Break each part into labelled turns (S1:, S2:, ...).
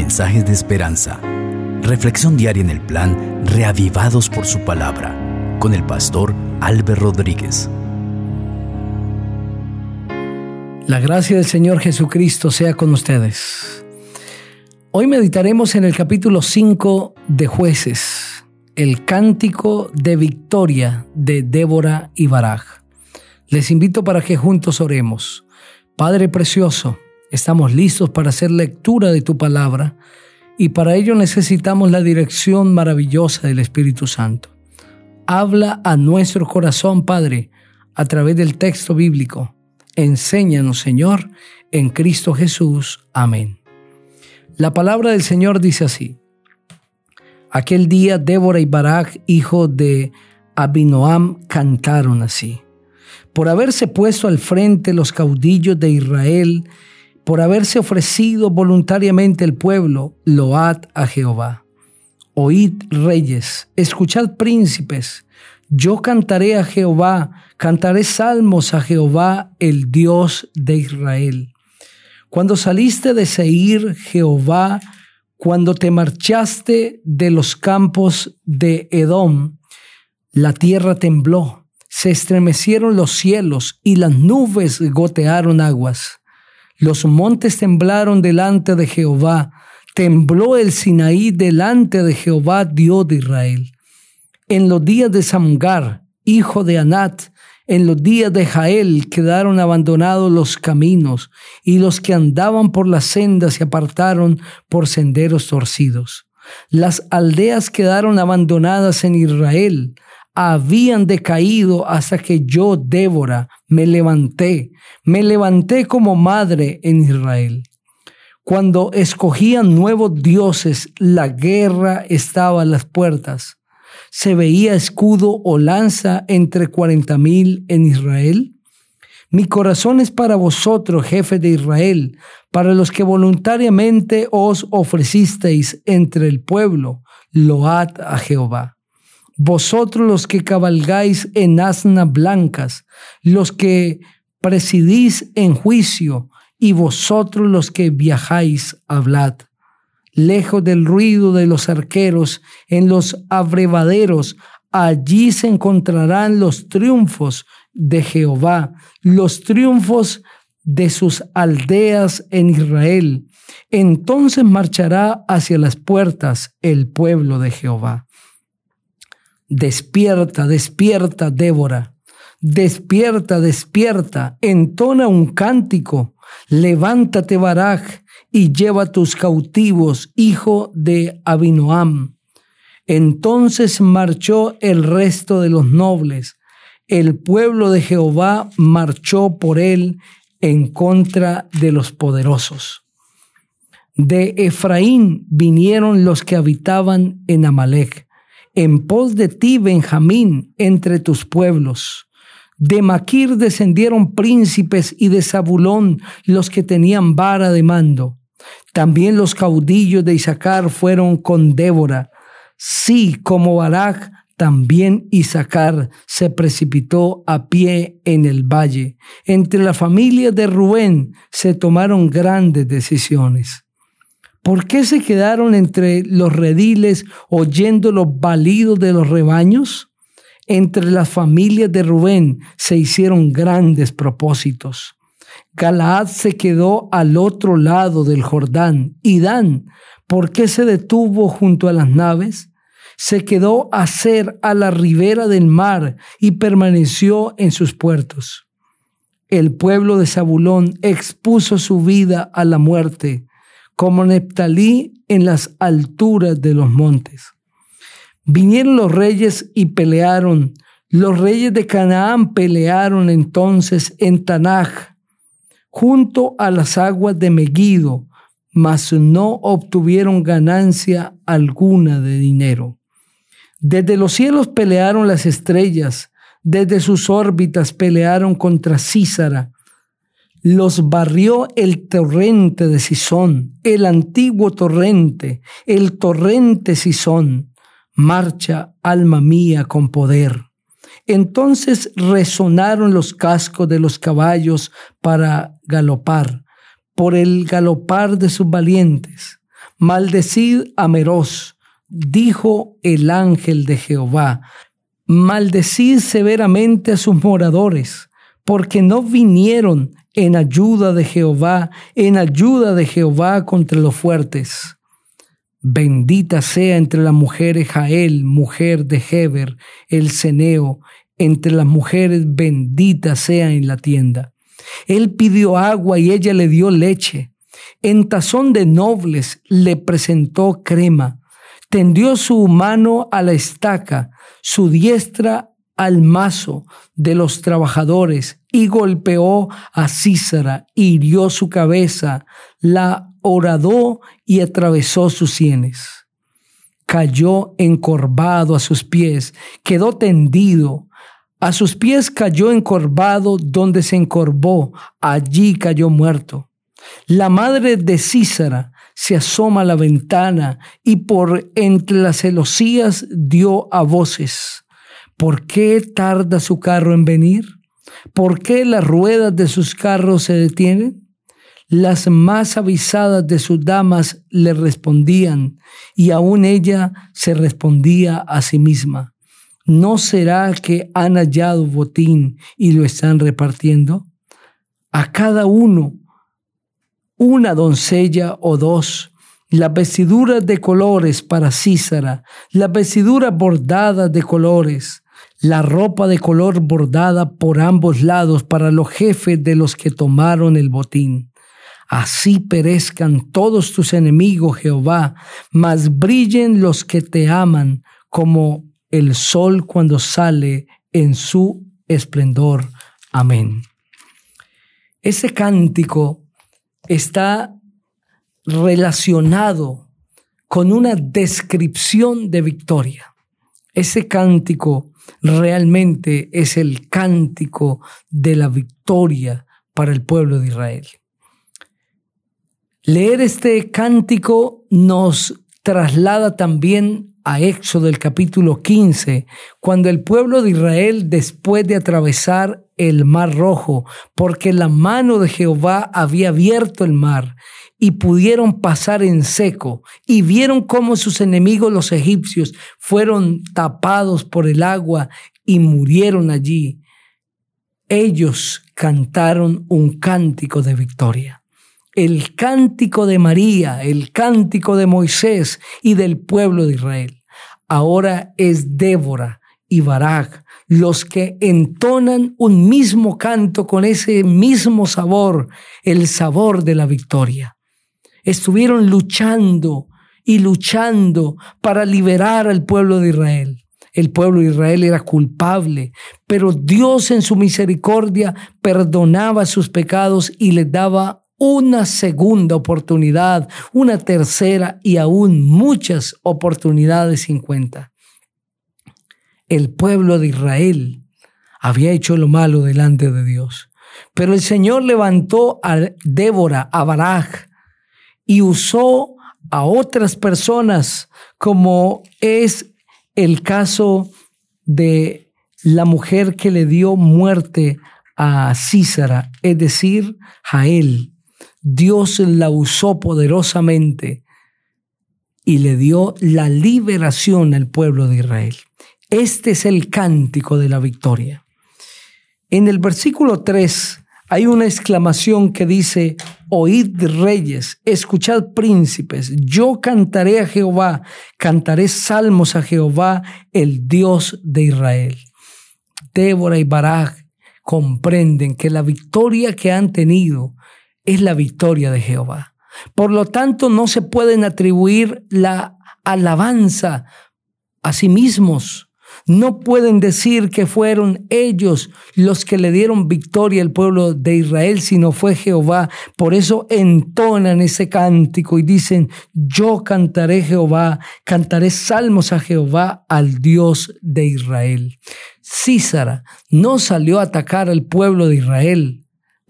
S1: mensajes de esperanza. Reflexión diaria en el plan Reavivados por su palabra con el pastor Álvaro Rodríguez.
S2: La gracia del Señor Jesucristo sea con ustedes. Hoy meditaremos en el capítulo 5 de Jueces, el cántico de victoria de Débora y Baraj. Les invito para que juntos oremos. Padre precioso, Estamos listos para hacer lectura de tu palabra y para ello necesitamos la dirección maravillosa del Espíritu Santo. Habla a nuestro corazón, Padre, a través del texto bíblico. Enséñanos, Señor, en Cristo Jesús. Amén. La palabra del Señor dice así. Aquel día Débora y Barak, hijo de Abinoam, cantaron así. Por haberse puesto al frente los caudillos de Israel por haberse ofrecido voluntariamente el pueblo, load a Jehová. Oíd reyes, escuchad príncipes, yo cantaré a Jehová, cantaré salmos a Jehová, el Dios de Israel. Cuando saliste de Seir, Jehová, cuando te marchaste de los campos de Edom, la tierra tembló, se estremecieron los cielos y las nubes gotearon aguas. Los montes temblaron delante de Jehová, tembló el Sinaí delante de Jehová, Dios de Israel. En los días de Samgar, hijo de Anat, en los días de Jael quedaron abandonados los caminos, y los que andaban por las sendas se apartaron por senderos torcidos. Las aldeas quedaron abandonadas en Israel, habían decaído hasta que yo, Débora, me levanté, me levanté como madre en Israel. Cuando escogían nuevos dioses, la guerra estaba a las puertas. ¿Se veía escudo o lanza entre cuarenta mil en Israel? Mi corazón es para vosotros, jefe de Israel, para los que voluntariamente os ofrecisteis entre el pueblo. Load a Jehová vosotros los que cabalgáis en asnas blancas, los que presidís en juicio, y vosotros los que viajáis, hablad. Lejos del ruido de los arqueros, en los abrevaderos, allí se encontrarán los triunfos de Jehová, los triunfos de sus aldeas en Israel. Entonces marchará hacia las puertas el pueblo de Jehová. Despierta, despierta, Débora. Despierta, despierta, entona un cántico. Levántate, Baraj, y lleva tus cautivos, hijo de Abinoam. Entonces marchó el resto de los nobles. El pueblo de Jehová marchó por él en contra de los poderosos. De Efraín vinieron los que habitaban en Amalek en pos de ti, Benjamín, entre tus pueblos. De Maquir descendieron príncipes y de Zabulón los que tenían vara de mando. También los caudillos de Isaacar fueron con Débora. Sí, como Barak, también Isaacar se precipitó a pie en el valle. Entre la familia de Rubén se tomaron grandes decisiones. ¿Por qué se quedaron entre los rediles oyendo los balidos de los rebaños? Entre las familias de Rubén se hicieron grandes propósitos. Galaad se quedó al otro lado del Jordán. Y Dan, ¿por qué se detuvo junto a las naves? Se quedó a ser a la ribera del mar y permaneció en sus puertos. El pueblo de Zabulón expuso su vida a la muerte como Neptalí en las alturas de los montes. Vinieron los reyes y pelearon. Los reyes de Canaán pelearon entonces en Tanaj, junto a las aguas de Megiddo, mas no obtuvieron ganancia alguna de dinero. Desde los cielos pelearon las estrellas, desde sus órbitas pelearon contra Císara los barrió el torrente de Sison, el antiguo torrente, el torrente Sison. Marcha, alma mía, con poder. Entonces resonaron los cascos de los caballos para galopar, por el galopar de sus valientes. Maldecid a Meroz, dijo el ángel de Jehová. Maldecid severamente a sus moradores, porque no vinieron en ayuda de Jehová, en ayuda de Jehová contra los fuertes. Bendita sea entre las mujeres Jael, mujer de Heber, el ceneo, entre las mujeres bendita sea en la tienda. Él pidió agua y ella le dio leche. En tazón de nobles le presentó crema. Tendió su mano a la estaca, su diestra al mazo de los trabajadores y golpeó a Císara, hirió su cabeza, la horadó y atravesó sus sienes. Cayó encorvado a sus pies, quedó tendido, a sus pies cayó encorvado donde se encorvó, allí cayó muerto. La madre de Císara se asoma a la ventana y por entre las celosías dio a voces. ¿Por qué tarda su carro en venir? ¿Por qué las ruedas de sus carros se detienen? Las más avisadas de sus damas le respondían y aún ella se respondía a sí misma. ¿No será que han hallado botín y lo están repartiendo? A cada uno una doncella o dos, las vestiduras de colores para Císara, las vestiduras bordadas de colores, la ropa de color bordada por ambos lados para los jefes de los que tomaron el botín. Así perezcan todos tus enemigos, Jehová, mas brillen los que te aman como el sol cuando sale en su esplendor. Amén. Ese cántico está relacionado con una descripción de victoria. Ese cántico realmente es el cántico de la victoria para el pueblo de Israel. Leer este cántico nos traslada también a Éxodo del capítulo 15, cuando el pueblo de Israel, después de atravesar el mar rojo, porque la mano de Jehová había abierto el mar, y pudieron pasar en seco, y vieron cómo sus enemigos los egipcios fueron tapados por el agua y murieron allí, ellos cantaron un cántico de victoria el cántico de María, el cántico de Moisés y del pueblo de Israel. Ahora es Débora y Barak los que entonan un mismo canto con ese mismo sabor, el sabor de la victoria. Estuvieron luchando y luchando para liberar al pueblo de Israel. El pueblo de Israel era culpable, pero Dios en su misericordia perdonaba sus pecados y les daba una segunda oportunidad, una tercera y aún muchas oportunidades sin cuenta. El pueblo de Israel había hecho lo malo delante de Dios, pero el Señor levantó a Débora, a Baraj, y usó a otras personas, como es el caso de la mujer que le dio muerte a Císara, es decir, Jael. Dios la usó poderosamente y le dio la liberación al pueblo de Israel. Este es el cántico de la victoria. En el versículo 3 hay una exclamación que dice, oíd reyes, escuchad príncipes, yo cantaré a Jehová, cantaré salmos a Jehová, el Dios de Israel. Débora y Barak comprenden que la victoria que han tenido es la victoria de Jehová. Por lo tanto, no se pueden atribuir la alabanza a sí mismos. No pueden decir que fueron ellos los que le dieron victoria al pueblo de Israel, sino fue Jehová. Por eso entonan ese cántico y dicen, yo cantaré Jehová, cantaré salmos a Jehová, al Dios de Israel. Císara no salió a atacar al pueblo de Israel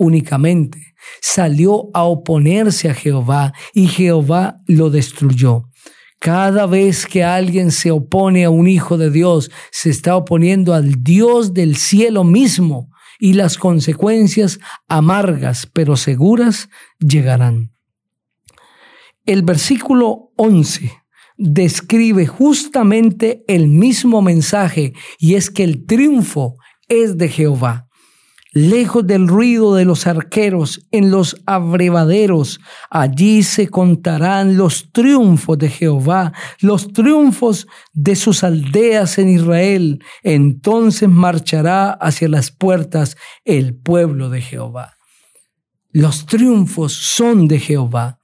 S2: únicamente salió a oponerse a Jehová y Jehová lo destruyó. Cada vez que alguien se opone a un hijo de Dios, se está oponiendo al Dios del cielo mismo y las consecuencias amargas pero seguras llegarán. El versículo 11 describe justamente el mismo mensaje y es que el triunfo es de Jehová lejos del ruido de los arqueros, en los abrevaderos. Allí se contarán los triunfos de Jehová, los triunfos de sus aldeas en Israel. Entonces marchará hacia las puertas el pueblo de Jehová. Los triunfos son de Jehová.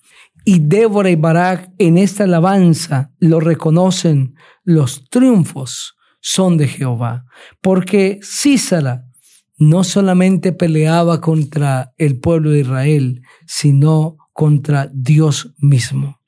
S2: Y Débora y Barak en esta alabanza lo reconocen. Los triunfos son de Jehová. Porque Císara no solamente peleaba contra el pueblo de Israel, sino contra Dios mismo.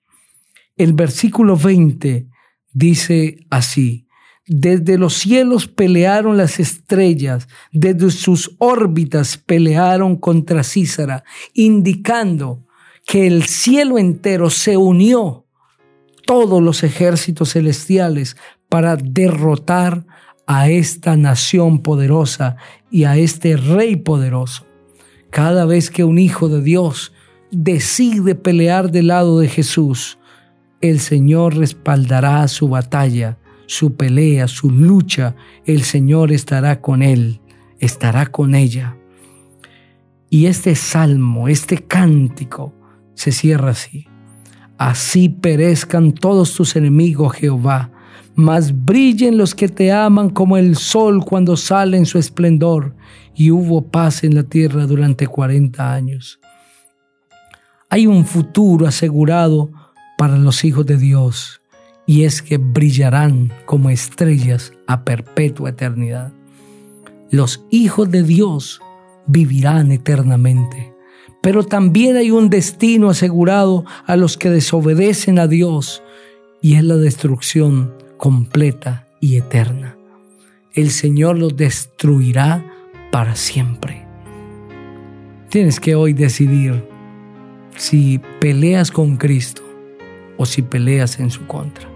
S2: El versículo 20 dice así, desde los cielos pelearon las estrellas, desde sus órbitas pelearon contra Císara, indicando que el cielo entero se unió, todos los ejércitos celestiales, para derrotar a esta nación poderosa y a este rey poderoso. Cada vez que un hijo de Dios decide pelear del lado de Jesús, el Señor respaldará su batalla, su pelea, su lucha. El Señor estará con él, estará con ella. Y este salmo, este cántico, se cierra así. Así perezcan todos tus enemigos, Jehová mas brillen los que te aman como el sol cuando sale en su esplendor. Y hubo paz en la tierra durante cuarenta años. Hay un futuro asegurado para los hijos de Dios, y es que brillarán como estrellas a perpetua eternidad. Los hijos de Dios vivirán eternamente. Pero también hay un destino asegurado a los que desobedecen a Dios, y es la destrucción completa y eterna. El Señor los destruirá para siempre. Tienes que hoy decidir si peleas con Cristo o si peleas en su contra.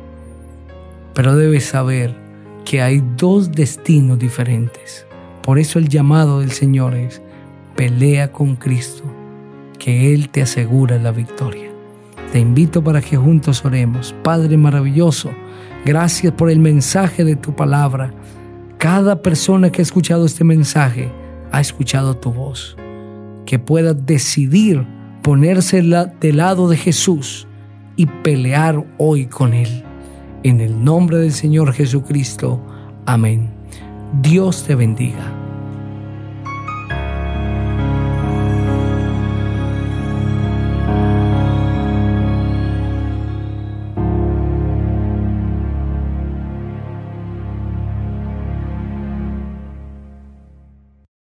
S2: Pero debes saber que hay dos destinos diferentes. Por eso el llamado del Señor es, pelea con Cristo, que Él te asegura la victoria. Te invito para que juntos oremos. Padre maravilloso, Gracias por el mensaje de tu palabra. Cada persona que ha escuchado este mensaje ha escuchado tu voz. Que pueda decidir ponerse del lado de Jesús y pelear hoy con Él. En el nombre del Señor Jesucristo. Amén. Dios te bendiga.